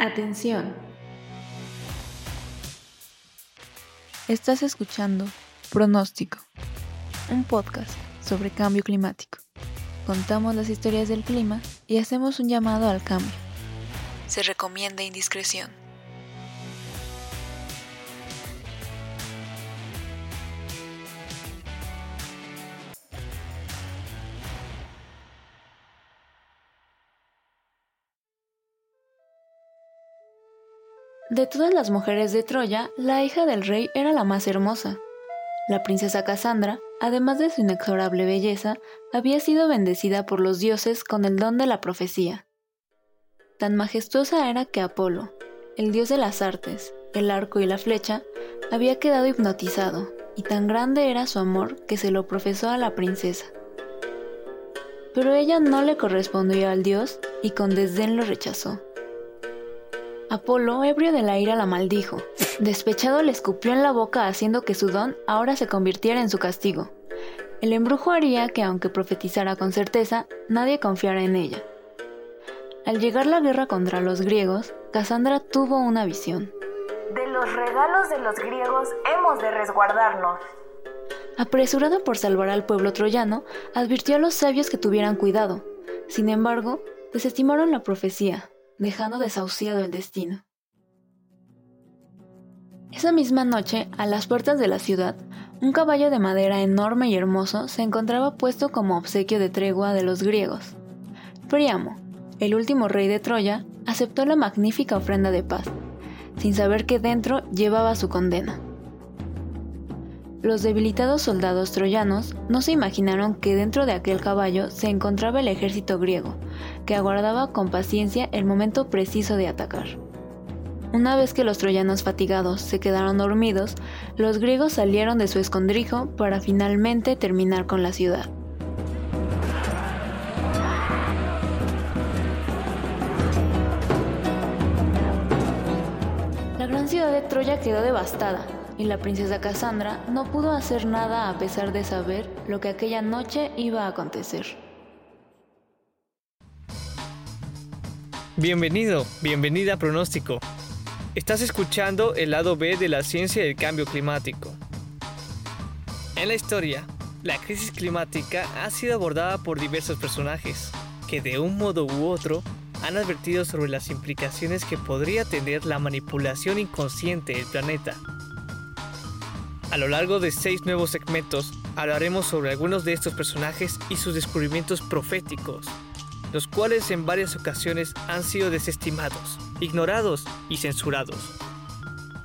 Atención. Estás escuchando Pronóstico, un podcast sobre cambio climático. Contamos las historias del clima y hacemos un llamado al cambio. Se recomienda indiscreción. De todas las mujeres de Troya, la hija del rey era la más hermosa. La princesa Cassandra, además de su inexorable belleza, había sido bendecida por los dioses con el don de la profecía. Tan majestuosa era que Apolo, el dios de las artes, el arco y la flecha, había quedado hipnotizado, y tan grande era su amor que se lo profesó a la princesa. Pero ella no le correspondió al dios y con desdén lo rechazó. Apolo, ebrio de la ira, la maldijo. Despechado le escupió en la boca haciendo que su don ahora se convirtiera en su castigo. El embrujo haría que, aunque profetizara con certeza, nadie confiara en ella. Al llegar la guerra contra los griegos, Cassandra tuvo una visión. De los regalos de los griegos hemos de resguardarnos. Apresurada por salvar al pueblo troyano, advirtió a los sabios que tuvieran cuidado. Sin embargo, desestimaron la profecía, dejando desahuciado el destino. Esa misma noche, a las puertas de la ciudad, un caballo de madera enorme y hermoso se encontraba puesto como obsequio de tregua de los griegos. Príamo, el último rey de Troya, aceptó la magnífica ofrenda de paz, sin saber que dentro llevaba su condena. Los debilitados soldados troyanos no se imaginaron que dentro de aquel caballo se encontraba el ejército griego, que aguardaba con paciencia el momento preciso de atacar. Una vez que los troyanos fatigados se quedaron dormidos, los griegos salieron de su escondrijo para finalmente terminar con la ciudad. La gran ciudad de Troya quedó devastada, y la princesa Cassandra no pudo hacer nada a pesar de saber lo que aquella noche iba a acontecer. Bienvenido, bienvenida a Pronóstico. Estás escuchando el lado B de la ciencia del cambio climático. En la historia, la crisis climática ha sido abordada por diversos personajes, que de un modo u otro han advertido sobre las implicaciones que podría tener la manipulación inconsciente del planeta a lo largo de seis nuevos segmentos hablaremos sobre algunos de estos personajes y sus descubrimientos proféticos, los cuales en varias ocasiones han sido desestimados, ignorados y censurados,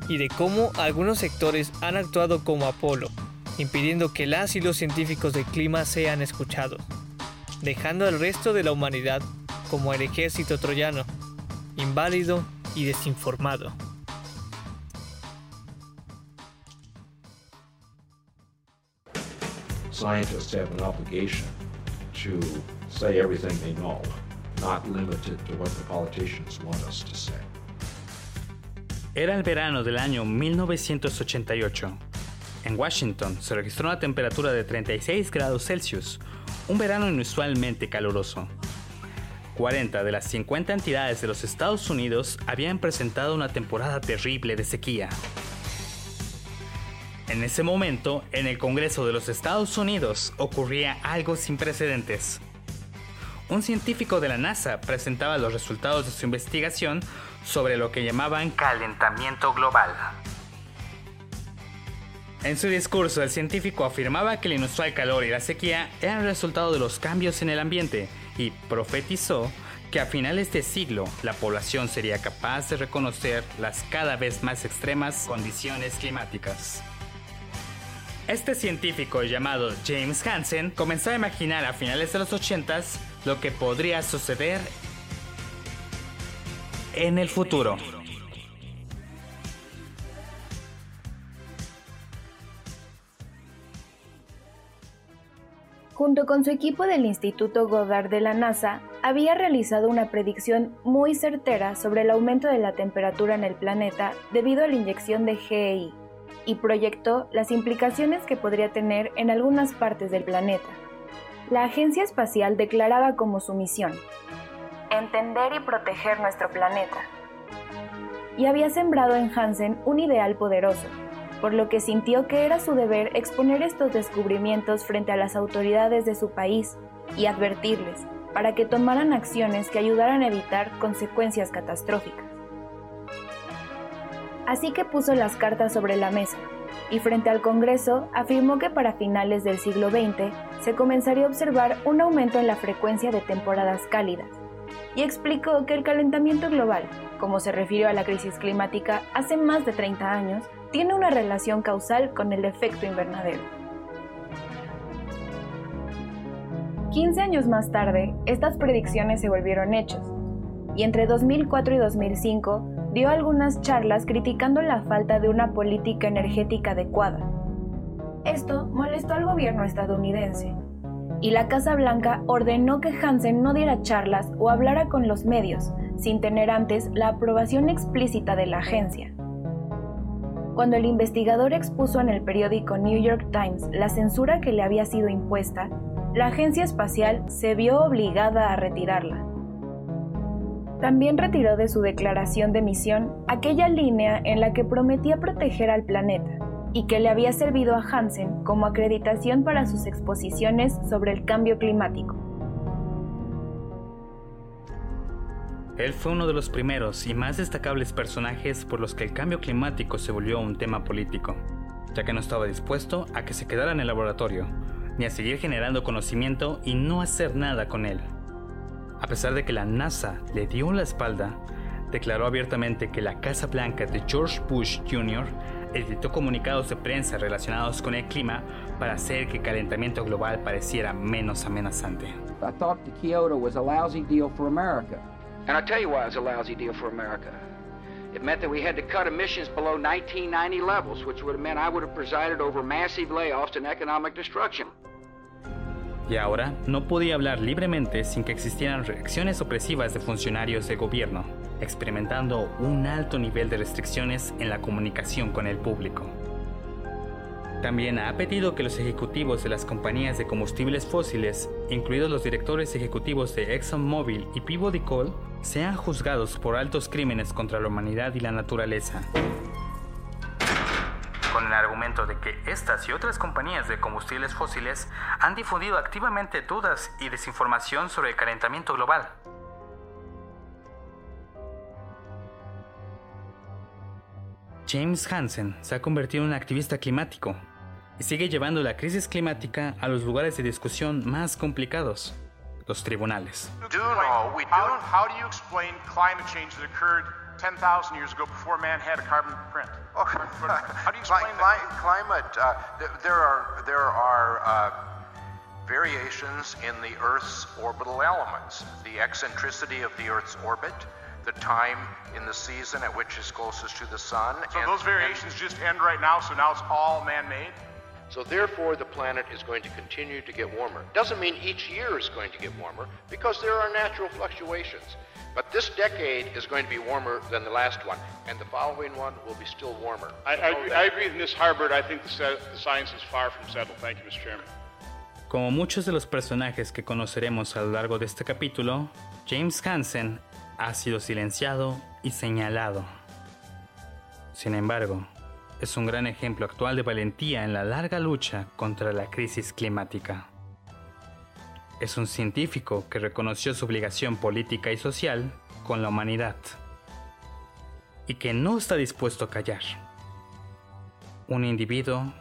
y de cómo algunos sectores han actuado como Apolo, impidiendo que las y los científicos del clima sean escuchados, dejando al resto de la humanidad como el ejército troyano, inválido y desinformado. Scientists have an obligation to say everything they know, not limited to what the politicians want us to say. Era el verano del año 1988. En Washington se registró una temperatura de 36 grados Celsius, un verano inusualmente caluroso. 40 de las 50 entidades de los Estados Unidos habían presentado una temporada terrible de sequía. En ese momento, en el Congreso de los Estados Unidos ocurría algo sin precedentes. Un científico de la NASA presentaba los resultados de su investigación sobre lo que llamaban calentamiento global. En su discurso, el científico afirmaba que el inusual calor y la sequía eran resultado de los cambios en el ambiente y profetizó que a finales de siglo la población sería capaz de reconocer las cada vez más extremas condiciones climáticas. Este científico llamado James Hansen comenzó a imaginar a finales de los 80s lo que podría suceder en el futuro. Junto con su equipo del Instituto Goddard de la NASA, había realizado una predicción muy certera sobre el aumento de la temperatura en el planeta debido a la inyección de GEI, y proyectó las implicaciones que podría tener en algunas partes del planeta. La Agencia Espacial declaraba como su misión entender y proteger nuestro planeta, Y había sembrado en Hansen un ideal poderoso, por lo que sintió que era su deber exponer estos descubrimientos frente a las autoridades de su país y advertirles para que tomaran acciones que ayudaran a evitar consecuencias catastróficas. Así que puso las cartas sobre la mesa y frente al Congreso afirmó que para finales del siglo XX se comenzaría a observar un aumento en la frecuencia de temporadas cálidas y explicó que el calentamiento global, como se refirió a la crisis climática hace más de 30 años, tiene una relación causal con el efecto invernadero. 15 años más tarde, estas predicciones se volvieron hechos, y entre 2004 y 2005 dio algunas charlas criticando la falta de una política energética adecuada. Esto molestó al gobierno estadounidense, y la Casa Blanca ordenó que Hansen no diera charlas o hablara con los medios, sin tener antes la aprobación explícita de la agencia. Cuando el investigador expuso en el periódico New York Times la censura que le había sido impuesta, la agencia espacial se vio obligada a retirarla. También retiró de su declaración de misión aquella línea en la que prometía proteger al planeta y que le había servido a Hansen como acreditación para sus exposiciones sobre el cambio climático. Él fue uno de los primeros y más destacables personajes por los que el cambio climático se volvió un tema político, ya que no estaba dispuesto a que se quedara en el laboratorio, ni a seguir generando conocimiento y no hacer nada con él. A pesar de que la NASA le dio la espalda, declaró abiertamente que la Casa Blanca de George Bush Jr. editó comunicados de prensa relacionados con el clima para hacer que el calentamiento global pareciera menos amenazante. I thought the Kyoto was a lousy deal for America. And I'll tell you why it was a lousy deal for America. It meant that we had to cut emissions below 1990 levels, which would have meant I would have presided over massive layoffs and economic destruction y ahora no podía hablar libremente sin que existieran reacciones opresivas de funcionarios de gobierno, experimentando un alto nivel de restricciones en la comunicación con el público. También ha pedido que los ejecutivos de las compañías de combustibles fósiles, incluidos los directores ejecutivos de ExxonMobil y Peabody Coal, sean juzgados por altos crímenes contra la humanidad y la naturaleza de que estas y otras compañías de combustibles fósiles han difundido activamente dudas y desinformación sobre el calentamiento global. James Hansen se ha convertido en un activista climático y sigue llevando la crisis climática a los lugares de discusión más complicados, los tribunales. 10,000 years ago before man had a carbon print. Oh, how do you explain cli- climate? Uh, th- there are there are uh, variations in the Earth's orbital elements, the eccentricity of the Earth's orbit, the time in the season at which it's closest to the sun. So and, those variations just end right now. So now it's all man-made. So therefore, the planet is going to continue to get warmer. Doesn't mean each year is going to get warmer because there are natural fluctuations. But this decade is going to be warmer than the last one, and the following one will be still warmer. I, I, agree, I agree with Ms. Harbert. I think the, the science is far from settled. Thank you, Mr. Chairman. Como muchos de los personajes que conoceremos a lo largo de este capítulo, James Hansen ha sido silenciado y señalado. Sin embargo, es un gran ejemplo actual de valentía en la larga lucha contra la crisis climática es un científico que reconoció su obligación política y social con la humanidad y que no está dispuesto a callar. Un individuo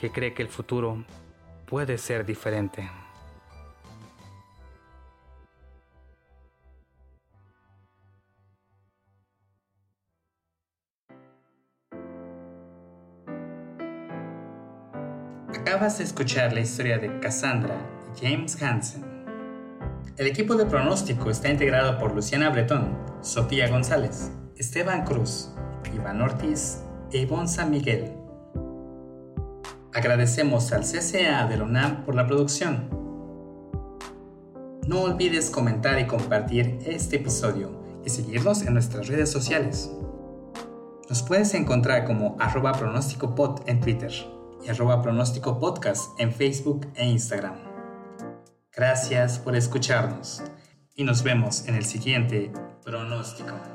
que cree que el futuro puede ser diferente. Acabas de escuchar la historia de Cassandra James Hansen. El equipo de pronóstico está integrado por Luciana Bretón, Sofía González, Esteban Cruz, Iván Ortiz e Ivonne San Miguel. Agradecemos al CCA de la UNAM por la producción. No olvides comentar y compartir este episodio y seguirnos en nuestras redes sociales. Nos puedes encontrar como arroba pronóstico en Twitter y arroba pronóstico podcast en Facebook e Instagram. Gracias por escucharnos y nos vemos en el siguiente pronóstico.